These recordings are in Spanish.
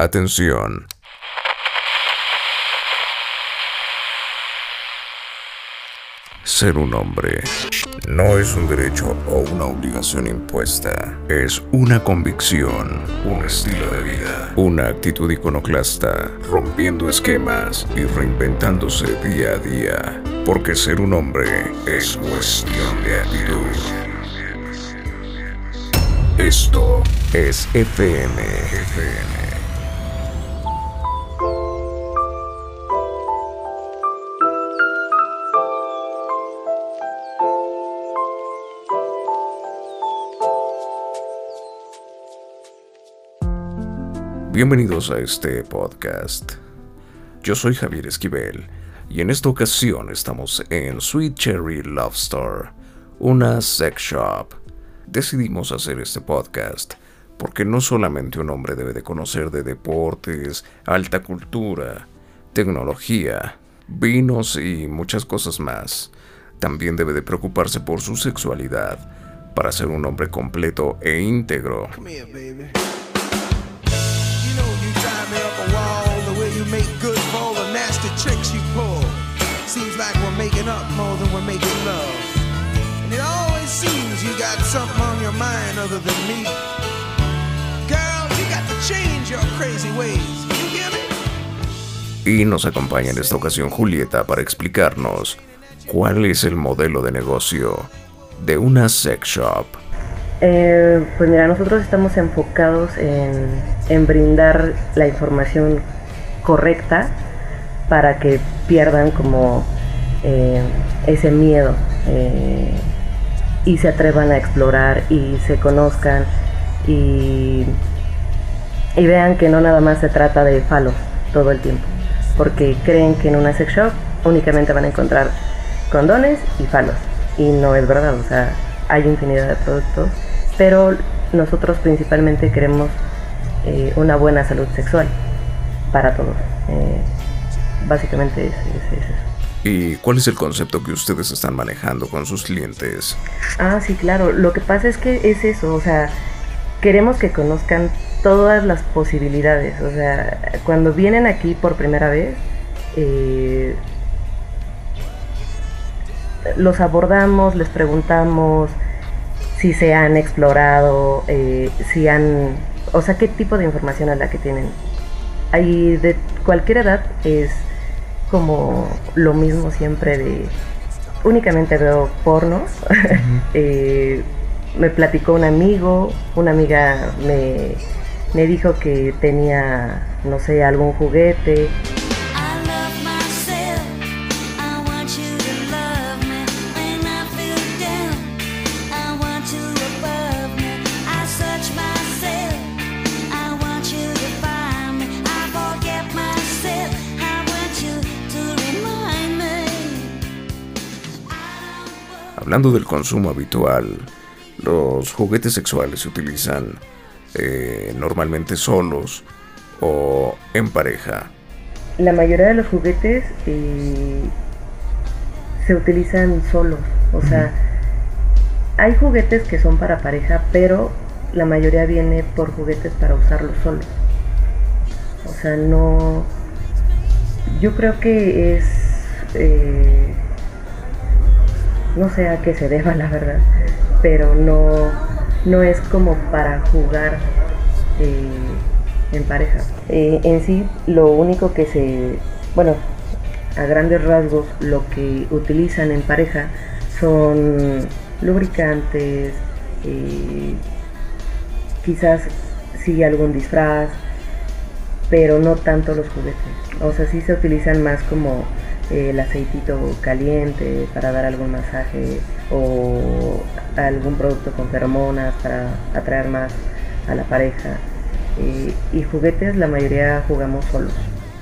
Atención. Ser un hombre no es un derecho o una obligación impuesta, es una convicción, un estilo de vida, una actitud iconoclasta, rompiendo esquemas y reinventándose día a día, porque ser un hombre es cuestión de actitud. Esto es FM. FM. Bienvenidos a este podcast. Yo soy Javier Esquivel y en esta ocasión estamos en Sweet Cherry Love Store, una sex shop. Decidimos hacer este podcast porque no solamente un hombre debe de conocer de deportes, alta cultura, tecnología, vinos y muchas cosas más, también debe de preocuparse por su sexualidad para ser un hombre completo e íntegro. Y nos acompaña en esta ocasión Julieta para explicarnos cuál es el modelo de negocio de una sex shop. Eh, pues mira, nosotros estamos enfocados en, brindar la información correcta para que pierdan como eh, ese miedo eh, y se atrevan a explorar y se conozcan y, vean que no nada más se trata de falos todo el tiempo, porque creen que en una sex shop únicamente van a encontrar condones y falos y no es verdad, o sea, hay infinidad de productos pero nosotros principalmente queremos eh, una buena salud sexual para todos. Eh, básicamente es, eso. ¿Y cuál es el concepto que ustedes están manejando con sus clientes? Ah, sí, claro. Lo que pasa es que es eso, o sea, queremos que conozcan todas las posibilidades. O sea, cuando vienen aquí por primera vez, eh, los abordamos, les preguntamos, si se han explorado, eh, si han, o sea, qué tipo de información es la que tienen. Ahí de cualquier edad es como lo mismo siempre de, únicamente veo pornos. Eh, me platicó un amigo, una amiga me, me dijo que tenía, no sé, algún juguete. Hablando del consumo habitual, los juguetes sexuales se utilizan eh, normalmente solos o en pareja. La mayoría de los juguetes eh, se utilizan solos, o sea, hay juguetes que son para pareja, pero la mayoría viene por juguetes para usarlos solos. O sea, no... Yo creo que es... Eh, no sé a qué se deba la verdad, pero no, no es como para jugar eh, en pareja. Eh, en sí, lo único que se, bueno, a grandes rasgos, lo que utilizan en pareja son lubricantes, eh, quizás sí algún disfraz, pero no tanto los juguetes. O sea, sí se utilizan más como el aceitito caliente para dar algún masaje o algún producto con feromonas para atraer más a la pareja. Eh, y juguetes la mayoría jugamos solos.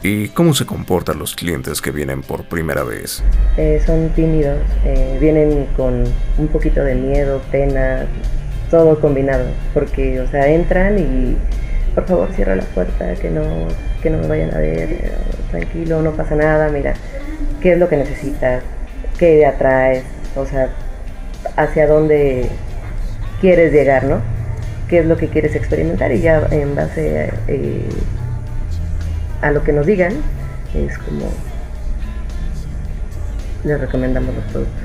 ¿Y cómo se comportan los clientes que vienen por primera vez? Eh, son tímidos, eh, vienen con un poquito de miedo, pena, todo combinado, porque, o sea, entran y por favor cierra la puerta, que no, que no me vayan a ver, tranquilo, no pasa nada, mira, qué es lo que necesitas, qué atraes, o sea, hacia dónde quieres llegar, ¿no? ¿Qué es lo que quieres experimentar? Y ya en base eh, a lo que nos digan es como les recomendamos los productos.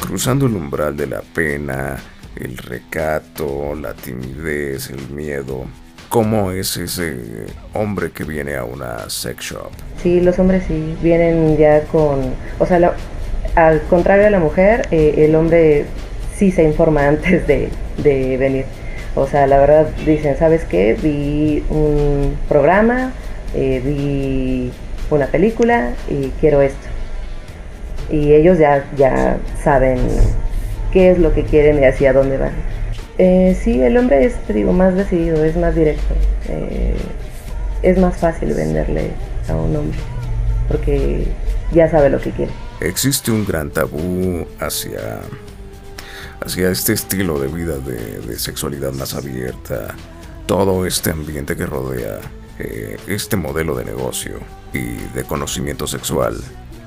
Cruzando el umbral de la pena, el recato, la timidez, el miedo. ¿Cómo es ese hombre que viene a una sex shop? Sí, los hombres sí, vienen ya con, o sea, al contrario de la mujer, eh, el hombre sí se informa antes de, de venir. O sea, la verdad dicen, ¿sabes qué? Vi un programa, eh, vi una película y quiero esto. Y ellos ya, ya saben qué es lo que quieren y hacia dónde van. Eh, sí, el hombre es, digo, más decidido, es más directo. Eh, es más fácil venderle a un hombre porque ya sabe lo que quiere. Existe un gran tabú hacia, hacia este estilo de vida de, de sexualidad más abierta, todo este ambiente que rodea eh, este modelo de negocio y de conocimiento sexual.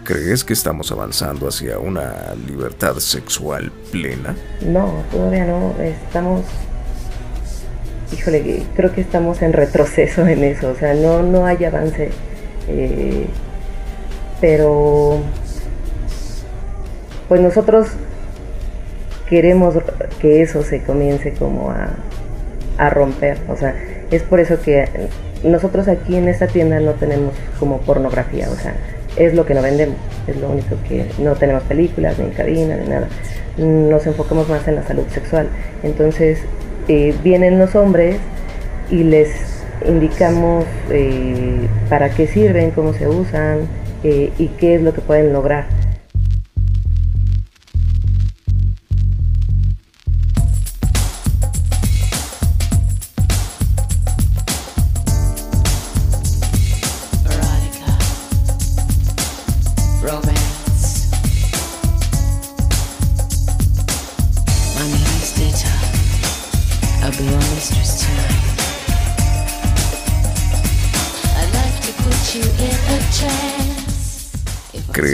¿Crees que estamos avanzando hacia una libertad sexual plena? No, todavía no. Estamos. Híjole, creo que estamos en retroceso en eso. O sea, no, no hay avance. Eh, pero. Pues nosotros queremos que eso se comience como a, a romper. O sea, es por eso que nosotros aquí en esta tienda no tenemos como pornografía, o sea, es lo que no vendemos, es lo único que no tenemos películas, ni cabina, ni nada. Nos enfocamos más en la salud sexual. Entonces, eh, vienen los hombres y les indicamos eh, para qué sirven, cómo se usan eh, y qué es lo que pueden lograr.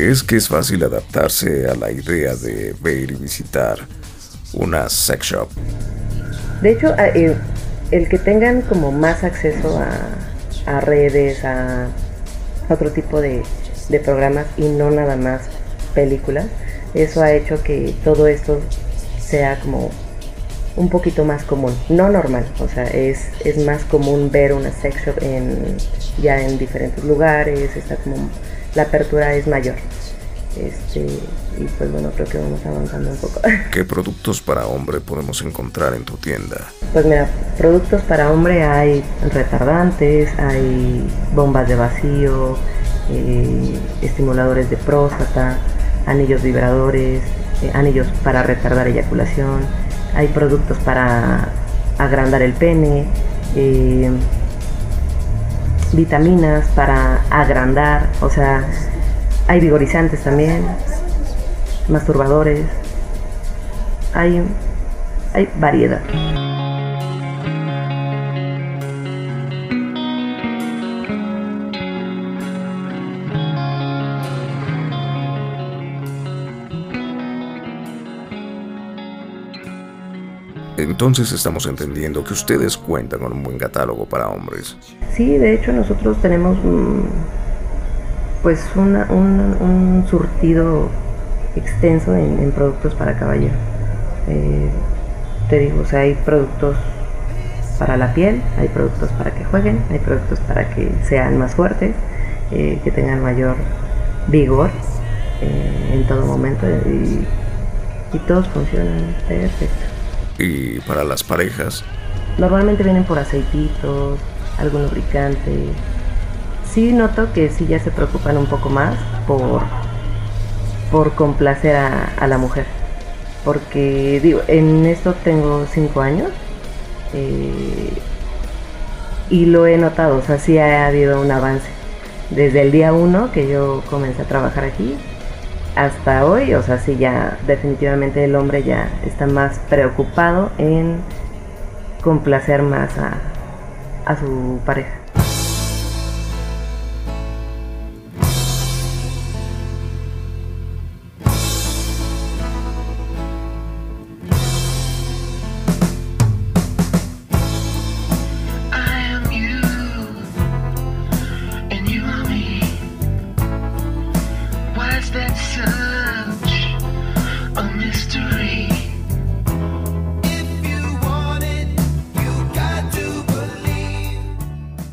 ¿Crees que es fácil adaptarse a la idea de ver y visitar una sex shop? De hecho, eh, el, que tengan como más acceso a, redes, a otro tipo de, de programas y no nada más películas, eso ha hecho que todo esto sea como un poquito más común, no normal, o sea, es, es más común ver una sex shop en, ya en diferentes lugares, está como la apertura es mayor. Este, y pues bueno, creo que vamos avanzando un poco. ¿Qué productos para hombre podemos encontrar en tu tienda? Pues mira, productos para hombre hay retardantes, hay bombas de vacío, eh, estimuladores de próstata, anillos vibradores, eh, anillos para retardar eyaculación, hay productos para agrandar el pene, eh, vitaminas para agrandar, o sea, hay vigorizantes también, masturbadores, hay, hay variedad. Entonces estamos entendiendo que ustedes cuentan con un buen catálogo para hombres. Sí, de hecho nosotros tenemos mm, pues un, surtido extenso en, productos para caballero. Eh, te digo, o sea, hay productos para la piel, hay productos para que jueguen, hay productos para que sean más fuertes, eh, que tengan mayor vigor eh, en todo momento y, y todos funcionan perfecto. ¿Y para las parejas? Normalmente vienen por aceititos, algún lubricante. Sí noto que sí ya se preocupan un poco más por, por complacer a, la mujer. Porque digo, en esto tengo cinco años eh, y lo he notado, o sea, sí ha habido un avance. Desde el día uno que yo comencé a trabajar aquí, hasta hoy, o sea, sí ya definitivamente el hombre ya está más preocupado en complacer más a, a su pareja.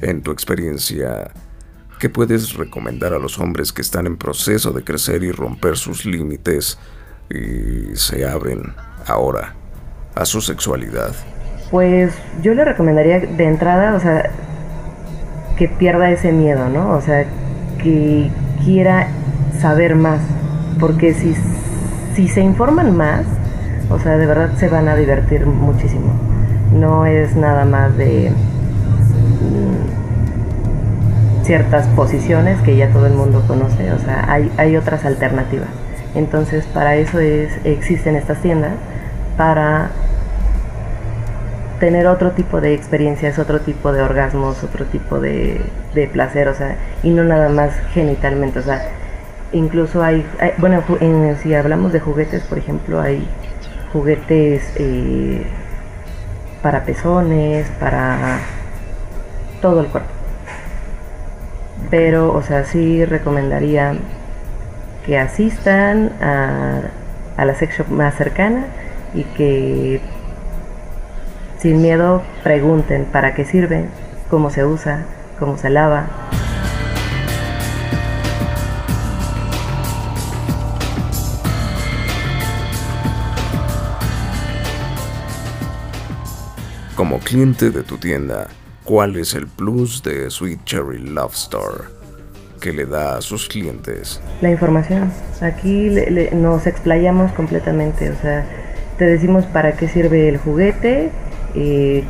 En tu experiencia, ¿qué puedes recomendar a los hombres que están en proceso de crecer y romper sus límites y se abren ahora a su sexualidad? Pues yo le recomendaría de entrada, o sea, que pierda ese miedo, ¿no? O sea, que quiera saber más, porque si, si se informan más, o sea, de verdad se van a divertir muchísimo. No es nada más de ciertas posiciones que ya todo el mundo conoce, o sea, hay, hay otras alternativas. Entonces, para eso es, existen estas tiendas, para tener otro tipo de experiencias, otro tipo de orgasmos, otro tipo de, placer, o sea, y no nada más genitalmente, o sea, incluso hay, bueno, si hablamos de juguetes, por ejemplo, hay juguetes eh, para pezones, para todo el cuerpo. Pero, o sea, sí recomendaría que asistan a, la sex shop más cercana y que sin miedo pregunten para qué sirve, cómo se usa, cómo se lava. Como cliente de tu tienda, ¿cuál es el plus de Sweet Cherry Love Store que le da a sus clientes? La información. Aquí nos explayamos completamente, o sea, te decimos para qué sirve el juguete, eh,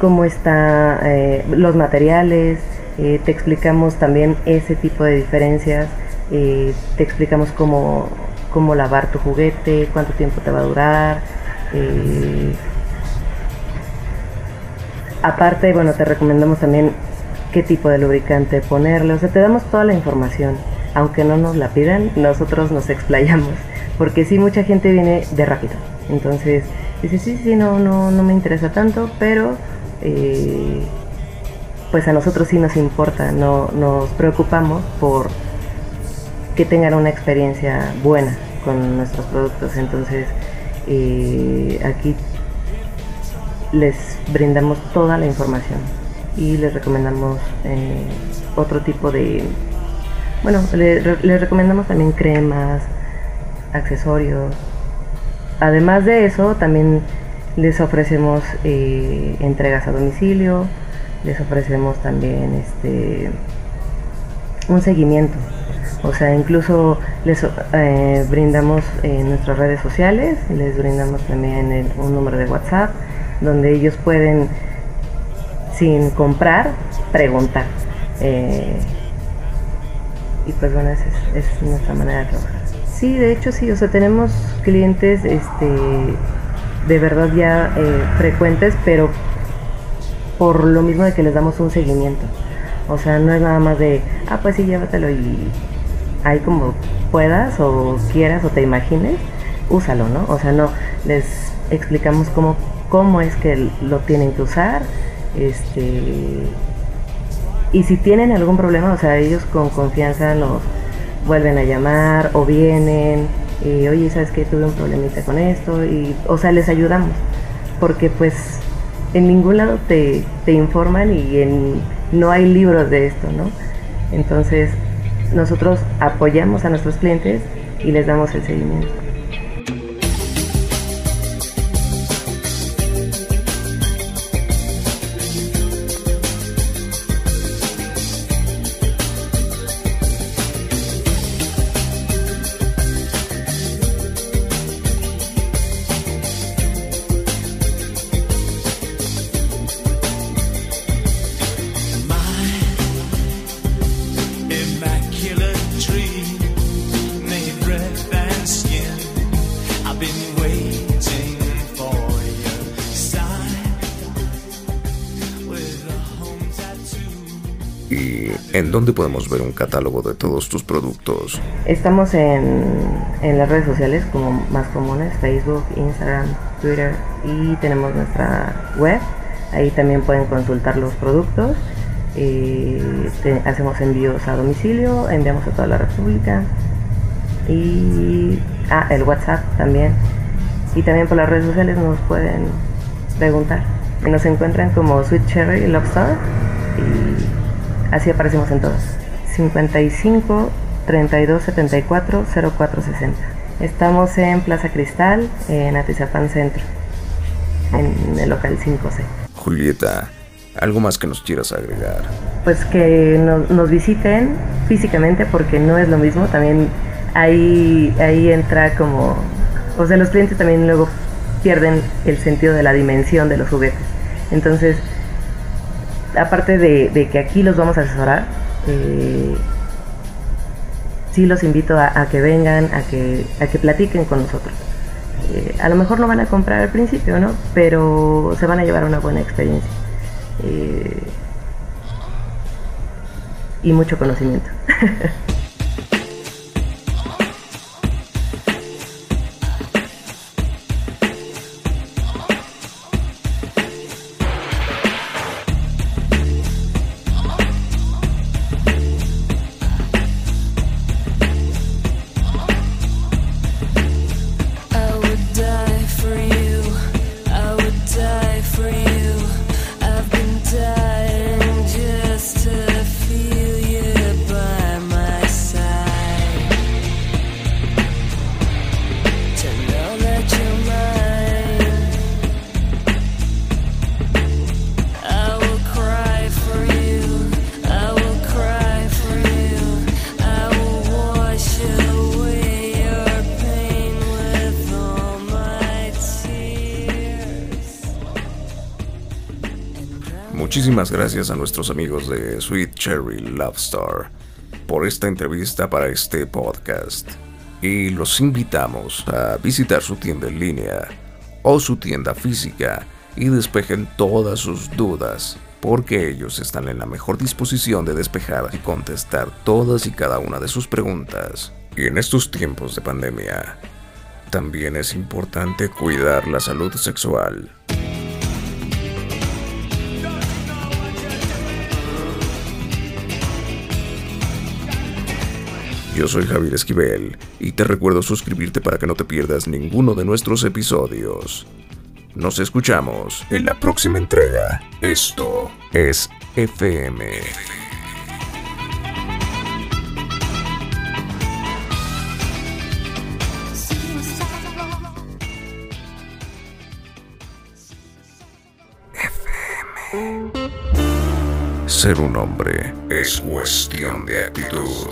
cómo están eh, los materiales, eh, te explicamos también ese tipo de diferencias, te explicamos cómo, cómo lavar tu juguete, cuánto tiempo te va a durar. Aparte, bueno, te recomendamos también qué tipo de lubricante ponerle, o sea, te damos toda la información. Aunque no nos la pidan, nosotros nos explayamos, porque sí, mucha gente viene de rápido. Entonces, dice, sí, sí, no, no, no me interesa tanto, pero eh, pues a nosotros sí nos importa, no, nos preocupamos por que tengan una experiencia buena con nuestros productos. Entonces, eh, aquí les brindamos toda la información y les recomendamos eh, otro tipo de bueno les recomendamos también cremas accesorios. Además de eso también les ofrecemos eh, entregas a domicilio les ofrecemos también este un seguimiento. O sea incluso les eh, brindamos nuestras redes sociales les brindamos también un número de whatsapp donde ellos pueden, sin comprar, preguntar. Eh, y pues bueno, esa es, nuestra manera de trabajar. Sí, de hecho sí, o sea, tenemos clientes este, de verdad ya eh, frecuentes, pero por lo mismo de que les damos un seguimiento. O sea, no es nada más de, ah, pues sí, llévatelo y ahí como puedas o quieras o te imagines, úsalo, ¿no? O sea, no, les explicamos cómo cómo es que lo tienen que usar, este, y si tienen algún problema, o sea, ellos con confianza nos vuelven a llamar o vienen, y, oye, ¿sabes que Tuve un problemita con esto, y, o sea, les ayudamos, porque pues en ningún lado te, te informan y no hay libros de esto, ¿no? Entonces, nosotros apoyamos a nuestros clientes y les damos el seguimiento. ¿En dónde podemos ver un catálogo de todos tus productos? Estamos en, en, las redes sociales como más comunes, Facebook, Instagram, Twitter y tenemos nuestra web. Ahí también pueden consultar los productos. hacemos envíos a domicilio, enviamos a toda la República. Y ah, el WhatsApp también. Y también por las redes sociales nos pueden preguntar. Nos encuentran como Sweet Cherry Lobster y así aparecemos en todas. 55 32 74 04 60. Estamos en Plaza Cristal, en Atizapán Centro, en el local 5C. Julieta, ¿algo más que nos quieras agregar? Pues que nos visiten físicamente porque no es lo mismo, también ahí, ahí entra como, o sea, los clientes también luego pierden el sentido de la dimensión de los juguetes. Entonces, aparte de, que aquí los vamos a asesorar, eh, sí los invito a, que vengan, a que, a que platiquen con nosotros. Eh, a lo mejor no van a comprar al principio, ¿no? Pero se van a llevar una buena experiencia. Eh, y mucho conocimiento. Muchísimas gracias a nuestros amigos de Sweet Cherry Love Star por esta entrevista para este podcast. Y los invitamos a visitar su tienda en línea o su tienda física y despejen todas sus dudas, porque ellos están en la mejor disposición de despejar y contestar todas y cada una de sus preguntas. Y en estos tiempos de pandemia, también es importante cuidar la salud sexual. Yo soy Javier Esquivel y te recuerdo suscribirte para que no te pierdas ninguno de nuestros episodios. Nos escuchamos en la próxima entrega. Esto es FM. Ser un hombre es cuestión de actitud.